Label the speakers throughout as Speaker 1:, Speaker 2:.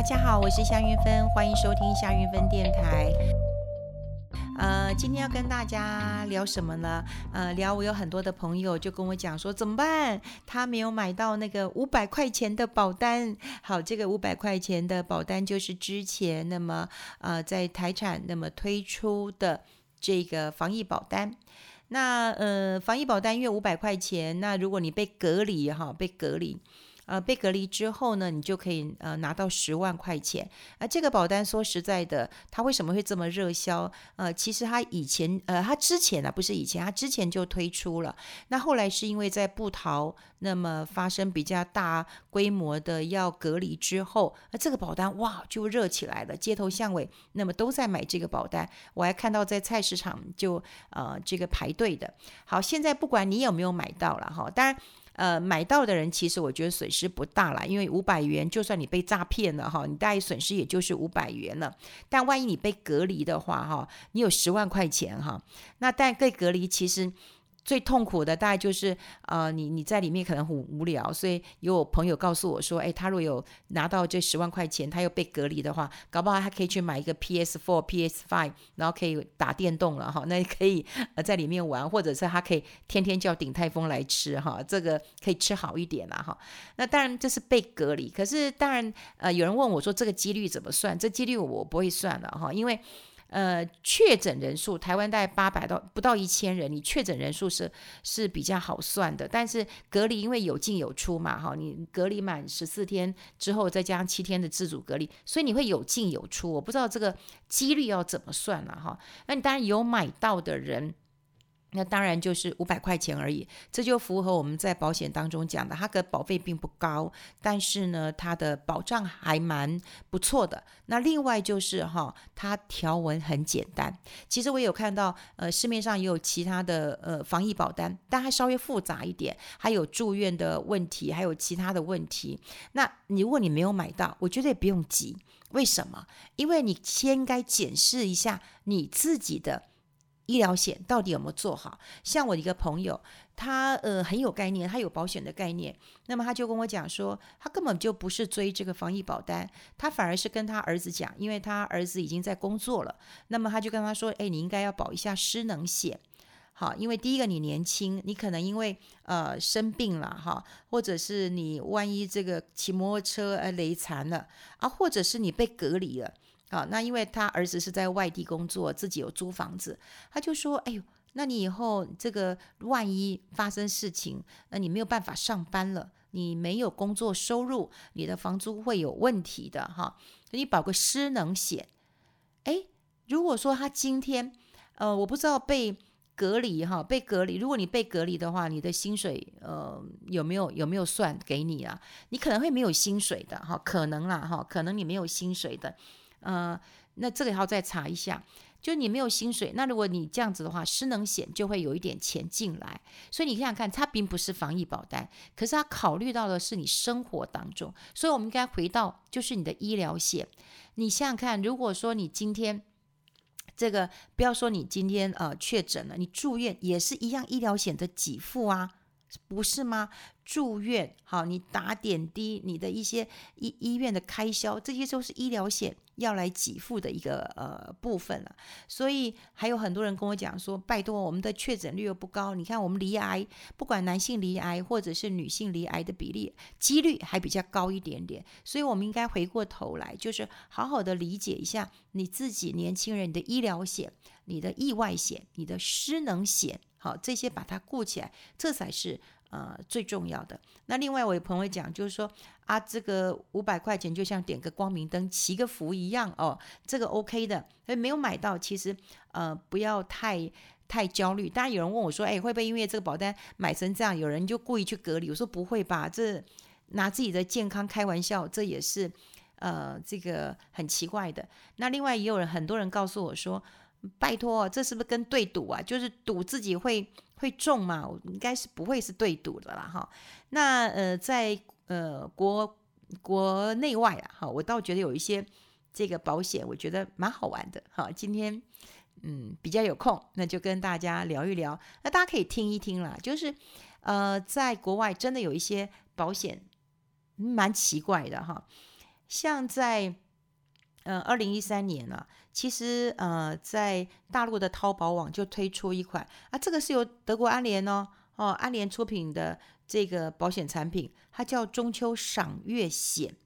Speaker 1: 大家好，我是夏云芬，欢迎收听夏云芬电台。呃，今天要跟大家聊什么呢？呃，聊我有很多的朋友就跟我讲说，怎么办？他没有买到那个五百块钱的保单。好，这个五百块钱的保单就是之前那么呃在台产那么推出的这个防疫保单。那呃，防疫保单因为五百块钱，那如果你被隔离哈，被隔离。呃，被隔离之后呢，你就可以呃拿到十万块钱。而、这个保单说实在的，它为什么会这么热销？呃，其实它以前呃，它之前啊，不是以前，它之前就推出了。那后来是因为在布桃那么发生比较大规模的要隔离之后，那、这个保单哇就热起来了，街头巷尾那么都在买这个保单。我还看到在菜市场就呃这个排队的。好，现在不管你有没有买到了哈，当然。呃，买到的人其实我觉得损失不大了，因为五百元，就算你被诈骗了哈，你大概损失也就是五百元了。但万一你被隔离的话哈，你有十万块钱哈，那但被隔离其实。最痛苦的大概就是，呃，你你在里面可能很无聊，所以有朋友告诉我说，哎，他如果有拿到这十万块钱，他又被隔离的话，搞不好他可以去买一个 PS4、PS5，然后可以打电动了哈，那可以呃在里面玩，或者是他可以天天叫鼎泰丰来吃哈，这个可以吃好一点了哈。那当然这是被隔离，可是当然呃有人问我说这个几率怎么算？这几率我不会算了哈，因为。呃，确诊人数台湾大概八百到不到一千人，你确诊人数是是比较好算的。但是隔离因为有进有出嘛，哈，你隔离满十四天之后再加上七天的自主隔离，所以你会有进有出。我不知道这个几率要怎么算了哈。那你当然有买到的人。那当然就是五百块钱而已，这就符合我们在保险当中讲的，它的保费并不高，但是呢，它的保障还蛮不错的。那另外就是哈，它条文很简单。其实我有看到，呃，市面上也有其他的呃防疫保单，但它稍微复杂一点，还有住院的问题，还有其他的问题。那你如果你没有买到，我觉得也不用急。为什么？因为你先该检视一下你自己的。医疗险到底有没有做好？像我一个朋友，他呃很有概念，他有保险的概念，那么他就跟我讲说，他根本就不是追这个防疫保单，他反而是跟他儿子讲，因为他儿子已经在工作了，那么他就跟他说，哎，你应该要保一下失能险，好，因为第一个你年轻，你可能因为呃生病了哈，或者是你万一这个骑摩托车呃累残了啊，或者是你被隔离了。啊，那因为他儿子是在外地工作，自己有租房子，他就说：“哎呦，那你以后这个万一发生事情，那你没有办法上班了，你没有工作收入，你的房租会有问题的哈。你保个失能险，哎，如果说他今天，呃，我不知道被隔离哈，被隔离，如果你被隔离的话，你的薪水呃有没有有没有算给你啊？你可能会没有薪水的哈，可能啦哈，可能你没有薪水的。”呃，那这个还要再查一下，就你没有薪水，那如果你这样子的话，失能险就会有一点钱进来。所以你想想看，它并不是防疫保单，可是它考虑到的是你生活当中。所以我们应该回到就是你的医疗险。你想想看，如果说你今天这个不要说你今天呃确诊了，你住院也是一样医疗险的给付啊。不是吗？住院好，你打点滴，你的一些医医院的开销，这些都是医疗险要来给付的一个呃部分了。所以还有很多人跟我讲说，拜托，我们的确诊率又不高，你看我们离癌，不管男性离癌或者是女性离癌的比例，几率还比较高一点点。所以我们应该回过头来，就是好好的理解一下你自己年轻人你的医疗险、你的意外险、你的失能险。好，这些把它顾起来，这才是呃最重要的。那另外，我有朋友讲，就是说啊，这个五百块钱就像点个光明灯、祈个福一样哦，这个 OK 的。所以没有买到，其实呃不要太太焦虑。当然有人问我说，哎，会不会因为这个保单买成这样，有人就故意去隔离？我说不会吧，这拿自己的健康开玩笑，这也是呃这个很奇怪的。那另外也有人很多人告诉我说。拜托，这是不是跟对赌啊？就是赌自己会会中嘛？我应该是不会是对赌的啦，哈。那呃，在呃国国内外啊，哈，我倒觉得有一些这个保险，我觉得蛮好玩的，哈。今天嗯比较有空，那就跟大家聊一聊。那大家可以听一听啦，就是呃，在国外真的有一些保险蛮奇怪的哈。像在嗯二零一三年呢、啊，其实呃在大陆的淘宝网就推出一款啊，这个是由德国安联哦哦安联出品的这个保险产品，它叫中秋赏月险。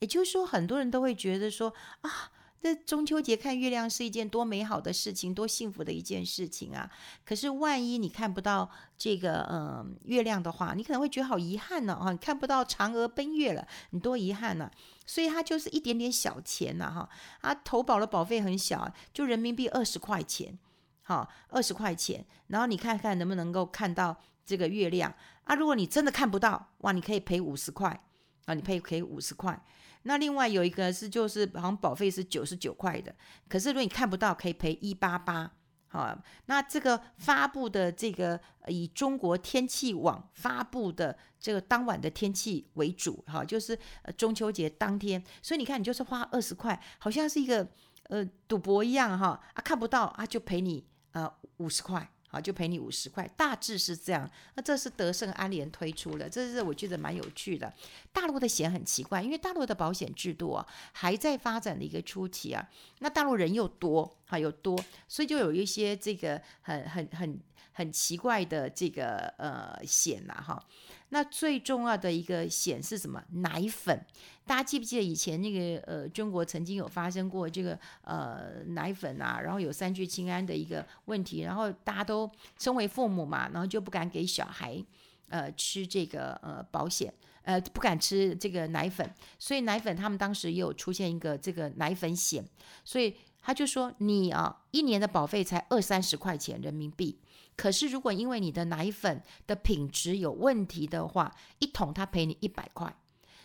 Speaker 1: 也就是说，很多人都会觉得说啊。这中秋节看月亮是一件多美好的事情，多幸福的一件事情啊！可是万一你看不到这个嗯、月亮的话，你可能会觉得好遗憾呢啊！你看不到嫦娥奔月了，你多遗憾呢！所以它就是一点点小钱呐哈啊，投保的保费很小，就人民币二十块钱，好二十块钱，然后你看看能不能够看到这个月亮啊！如果你真的看不到，哇，你可以赔五十块啊，你赔可以赔五十块。那另外有一个是，就是好像保费是九十九块的，可是如果你看不到，可以赔一八八。好，那这个发布的这个以中国天气网发布的这个当晚的天气为主，哈，就是呃中秋节当天，所以你看，你就是花二十块，好像是一个呃赌博一样，哈啊看不到啊就赔你呃五十块。就赔你五十块，大致是这样。那这是德胜安联推出的，这是我觉得蛮有趣的。大陆的险很奇怪，因为大陆的保险制度啊还在发展的一个初期啊。那大陆人又多，哈又多，所以就有一些这个很很很很奇怪的这个呃险呐，哈。那最重要的一个险是什么？奶粉，大家记不记得以前那个呃，中国曾经有发生过这个呃奶粉啊，然后有三聚氰胺的一个问题，然后大家都身为父母嘛，然后就不敢给小孩呃吃这个呃保险，呃不敢吃这个奶粉，所以奶粉他们当时也有出现一个这个奶粉险，所以他就说你啊一年的保费才二三十块钱人民币。可是，如果因为你的奶粉的品质有问题的话，一桶他赔你一百块，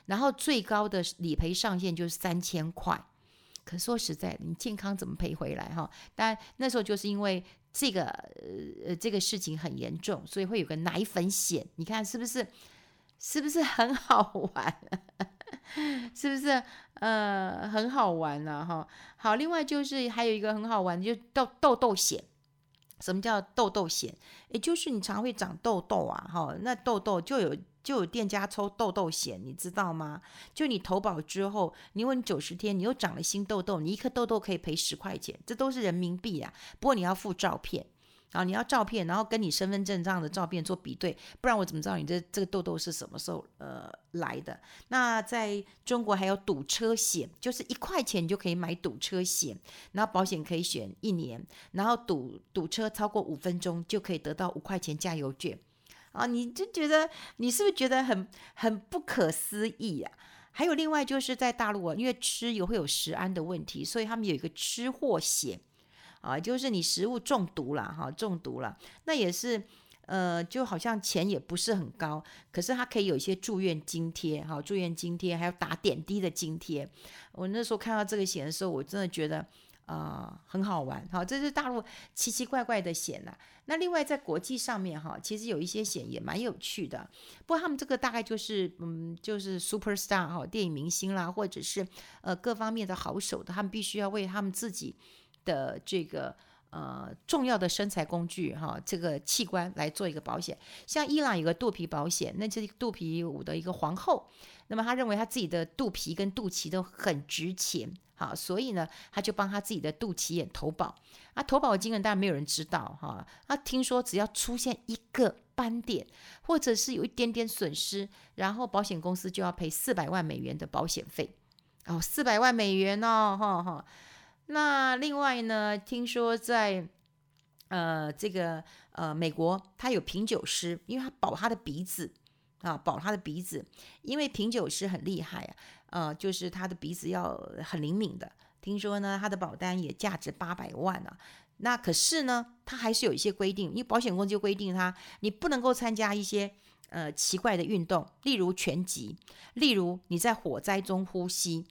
Speaker 1: 然后最高的理赔上限就是三千块。可说实在，你健康怎么赔回来哈？但那时候就是因为这个呃这个事情很严重，所以会有个奶粉险。你看是不是？是不是很好玩？是不是呃很好玩呢？哈，好，另外就是还有一个很好玩，就是痘痘痘险。什么叫痘痘险？也就是你常会长痘痘啊，哈，那痘痘就有就有店家抽痘痘险，你知道吗？就你投保之后，你问九十天，你又长了新痘痘，你一颗痘痘可以赔十块钱，这都是人民币啊。不过你要附照片。啊，你要照片，然后跟你身份证上的照片做比对，不然我怎么知道你这这个痘痘是什么时候呃来的？那在中国还有堵车险，就是一块钱你就可以买堵车险，然后保险可以选一年，然后堵堵车超过五分钟就可以得到五块钱加油券。啊，你就觉得你是不是觉得很很不可思议呀？还有另外就是在大陆啊，因为吃也会有食安的问题，所以他们有一个吃货险。啊，就是你食物中毒了哈，中毒了，那也是，呃，就好像钱也不是很高，可是它可以有一些住院津贴哈，住院津贴还有打点滴的津贴。我那时候看到这个险的时候，我真的觉得啊、很好玩哈，这是大陆奇奇怪怪的险呐、那另外在国际上面哈，其实有一些险也蛮有趣的，不过他们这个大概就是嗯，就是 super star 哈，电影明星啦，或者是呃各方面的好手的，他们必须要为他们自己。的这个呃重要的生财工具哈，这个器官来做一个保险。像伊朗有个肚皮保险，那是肚皮舞的一个皇后，那么他认为他自己的肚皮跟肚脐都很值钱，好，所以呢，他就帮他自己的肚脐眼投保。啊，投保金额当然没有人知道哈。他听说只要出现一个斑点，或者是有一点点损失，然后保险公司就要赔四百万美元的保险费。哦，四百万美元哦，哈哈。那另外呢，听说在呃这个呃美国，他有品酒师，因为他保他的鼻子啊，保他的鼻子，因为品酒师很厉害啊，呃，就是他的鼻子要很灵敏的。听说呢，他的保单也价值八百万啊。那可是呢，他还是有一些规定，因为保险公司就规定他，你不能够参加一些呃奇怪的运动，例如拳击，例如你在火灾中呼吸，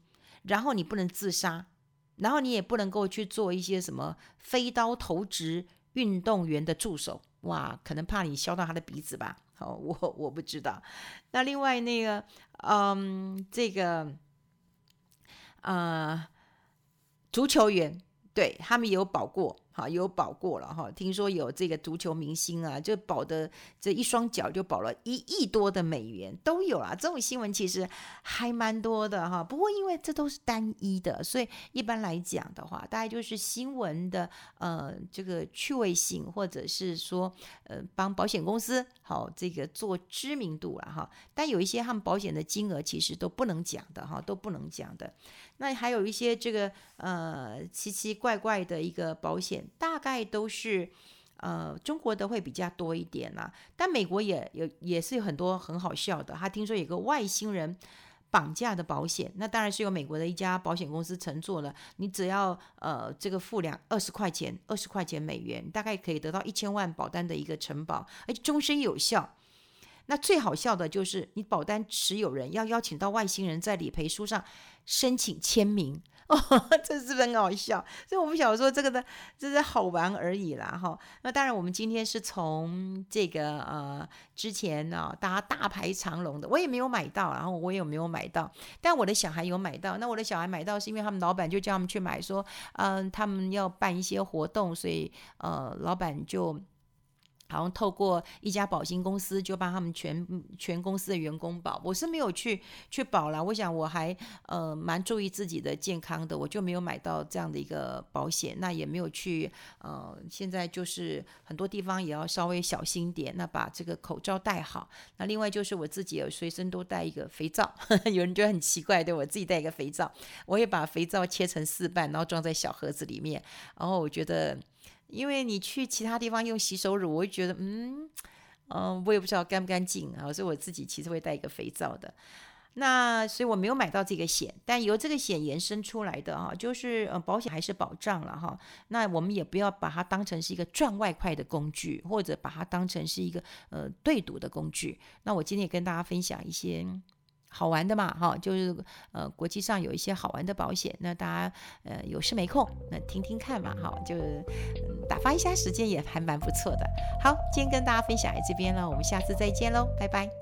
Speaker 1: 然后你不能自杀。然后你也不能够去做一些什么飞刀投掷运动员的助手，哇，可能怕你削到他的鼻子吧？好，我我不知道。那另外那个，嗯，这个，呃，足球员，对，他们也有保过，哈，有保过了哈。听说有这个足球明星啊，就保的这一双脚就保了一亿多的美元，都有啊。这种新闻其实还蛮多的哈。不过因为这都是单一的，所以一般来讲的话，大概就是新闻的呃这个趣味性，或者是说呃帮保险公司好这个做知名度了哈。但有一些他们保险的金额其实都不能讲的哈，都不能讲的。那还有一些这个呃奇奇怪怪的一个保险，大概都是呃中国的会比较多一点啦。但美国也有也是有很多很好笑的。他听说有个外星人绑架的保险，那当然是由美国的一家保险公司承做了。你只要呃这个付两二十块钱，二十块钱美元，大概可以得到一千万保单的一个承保，而且终身有效。那最好笑的就是，你保单持有人要邀请到外星人在理赔书上申请签名哦，这是不是很好笑？所以我们想说这个的，这是好玩而已啦哈。那当然，我们今天是从这个呃之前呢、啊，大家大排长龙的，我也没有买到，然后我也没有买到，但我的小孩有买到。那我的小孩买到是因为他们老板就叫他们去买，说嗯、他们要办一些活动，所以呃，老板就。好像透过一家保险公司，就帮他们全全公司的员工保。我是没有去去保啦，我想我还呃蛮注意自己的健康的，我就没有买到这样的一个保险。那也没有去呃，现在就是很多地方也要稍微小心点，那把这个口罩戴好。那另外就是我自己有随身都带一个肥皂，有人觉得很奇怪，对，我自己带一个肥皂，我也把肥皂切成四瓣，然后装在小盒子里面。然后我觉得。因为你去其他地方用洗手乳，我会觉得，嗯，嗯、我也不知道干不干净啊，所以我自己其实会带一个肥皂的。那所以我没有买到这个险，但由这个险延伸出来的哈，就是呃，保险还是保障了哈。那我们也不要把它当成是一个赚外快的工具，或者把它当成是一个呃对赌的工具。那我今天也跟大家分享一些。好玩的嘛，哈，就是呃，国际上有一些好玩的保险，那大家呃有事没空，那听听看嘛，哈，就、嗯、打发一下时间也还蛮不错的。好，今天跟大家分享在这边了，我们下次再见喽，拜拜。